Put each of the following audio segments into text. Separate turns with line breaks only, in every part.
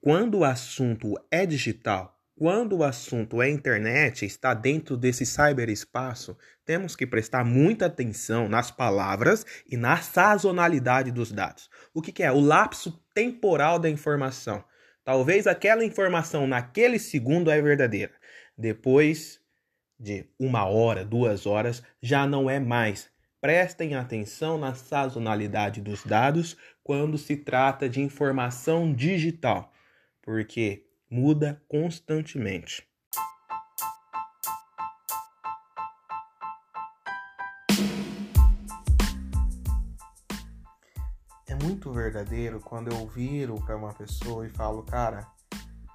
quando o assunto é digital, quando o assunto é internet, está dentro desse cyberespaço, temos que prestar muita atenção nas palavras e na sazonalidade dos dados. O que, que é? O lapso temporal da informação. Talvez aquela informação naquele segundo é verdadeira. Depois de uma hora, duas horas, já não é mais. Prestem atenção na sazonalidade dos dados quando se trata de informação digital, porque muda constantemente. É muito verdadeiro quando eu viro para uma pessoa e falo, cara,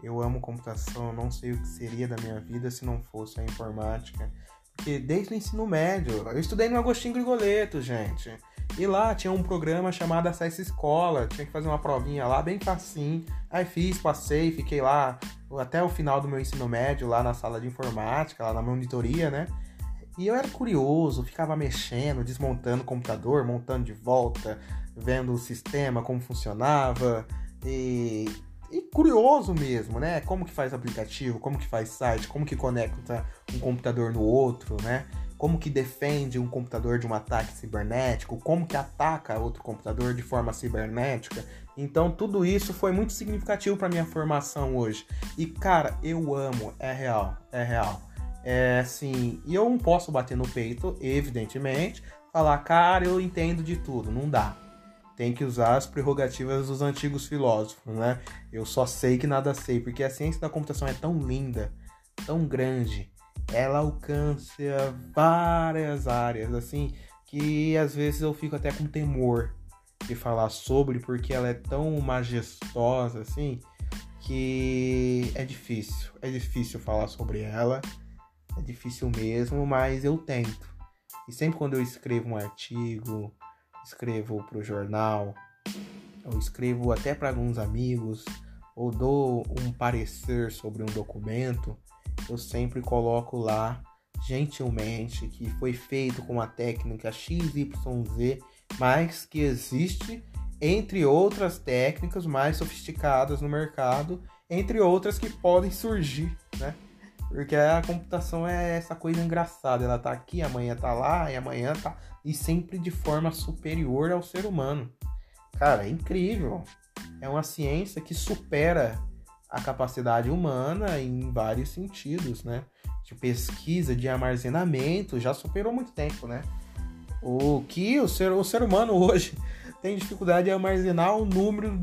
eu amo computação, não sei o que seria da minha vida se não fosse a informática. Porque desde o ensino médio, eu estudei no Agostinho Grigoleto, gente. E lá tinha um programa chamado Acesse Escola, tinha que fazer uma provinha lá bem facinho. Aí fiz, passei, fiquei lá até o final do meu ensino médio, lá na sala de informática, lá na monitoria, né? E eu era curioso, ficava mexendo, desmontando o computador, montando de volta, vendo o sistema, como funcionava. E, e curioso mesmo, né? Como que faz aplicativo, como que faz site, como que conecta um computador no outro, né? Como que defende um computador de um ataque cibernético, como que ataca outro computador de forma cibernética. Então tudo isso foi muito significativo para minha formação hoje. E cara, eu amo, é real, é real. É assim, e eu não posso bater no peito, evidentemente, falar, cara, eu entendo de tudo, não dá. Tem que usar as prerrogativas dos antigos filósofos, né? Eu só sei que nada sei, porque a ciência da computação é tão linda, tão grande, ela alcança várias áreas, assim, que às vezes eu fico até com temor de falar sobre, porque ela é tão majestosa, assim, que é difícil. É difícil falar sobre ela, é difícil mesmo, mas eu tento. E sempre quando eu escrevo um artigo, escrevo para o jornal, ou escrevo até para alguns amigos, ou dou um parecer sobre um documento, eu sempre coloco lá gentilmente que foi feito com a técnica XYZ, mas que existe entre outras técnicas mais sofisticadas no mercado, entre outras que podem surgir, né? Porque a computação é essa coisa engraçada, ela tá aqui, amanhã tá lá, e amanhã tá e sempre de forma superior ao ser humano. Cara, é incrível. É uma ciência que supera a capacidade humana em vários sentidos, né? De pesquisa, de armazenamento, já superou muito tempo, né? O que o ser, o ser humano hoje tem dificuldade de armazenar o número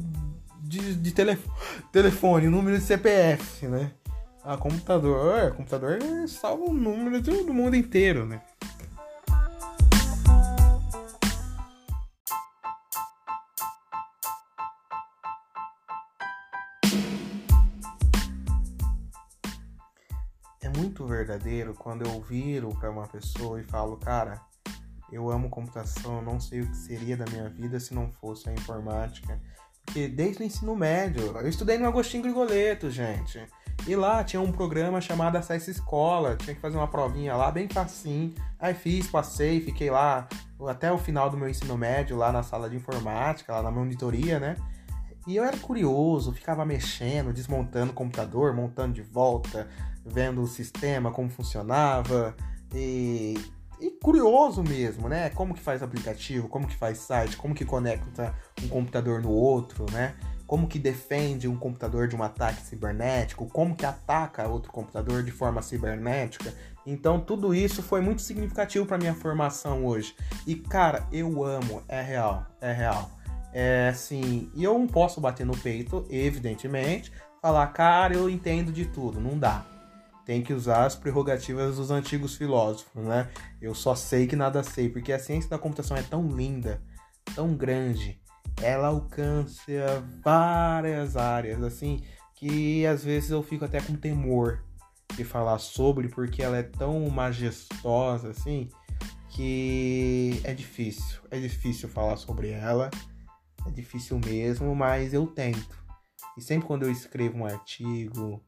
de, de telefone, telefone, o número de CPF, né? A computador, computador salva o número do mundo inteiro, né? Muito verdadeiro quando eu viro para uma pessoa e falo, cara, eu amo computação, não sei o que seria da minha vida se não fosse a informática. Porque desde o ensino médio, eu estudei no Agostinho Grigoleto, gente. E lá tinha um programa chamado Acesse Escola, tinha que fazer uma provinha lá bem facinho. Aí fiz, passei, fiquei lá até o final do meu ensino médio, lá na sala de informática, lá na monitoria, né? E eu era curioso, ficava mexendo, desmontando o computador, montando de volta, vendo o sistema, como funcionava. E, e, curioso mesmo, né? Como que faz aplicativo, como que faz site, como que conecta um computador no outro, né? Como que defende um computador de um ataque cibernético, como que ataca outro computador de forma cibernética. Então tudo isso foi muito significativo para minha formação hoje. E cara, eu amo, é real, é real. É assim, e eu não posso bater no peito, evidentemente, falar, cara, eu entendo de tudo, não dá. Tem que usar as prerrogativas dos antigos filósofos, né? Eu só sei que nada sei, porque a ciência da computação é tão linda, tão grande, ela alcança várias áreas, assim, que às vezes eu fico até com temor de falar sobre, porque ela é tão majestosa, assim, que é difícil, é difícil falar sobre ela. É difícil mesmo, mas eu tento. E sempre quando eu escrevo um artigo,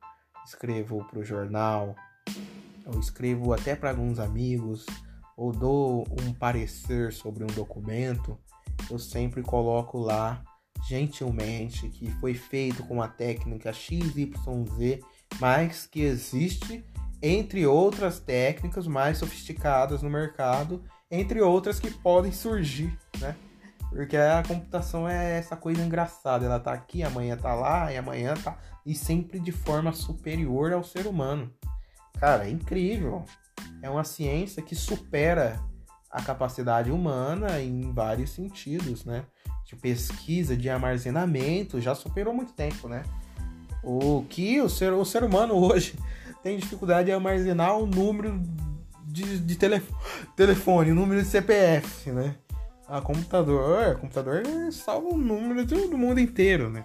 escrevo para o jornal, ou escrevo até para alguns amigos, ou dou um parecer sobre um documento, eu sempre coloco lá gentilmente que foi feito com a técnica XYZ, mas que existe entre outras técnicas mais sofisticadas no mercado, entre outras que podem surgir? Porque a computação é essa coisa engraçada, ela tá aqui, amanhã tá lá, e amanhã tá e sempre de forma superior ao ser humano. Cara, é incrível. É uma ciência que supera a capacidade humana em vários sentidos, né? De pesquisa, de armazenamento, já superou muito tempo, né? O que o ser, o ser humano hoje tem dificuldade de armazenar o número de, de telefone, telefone, o número de CPF, né? A computador, computador salva o número do mundo inteiro, né?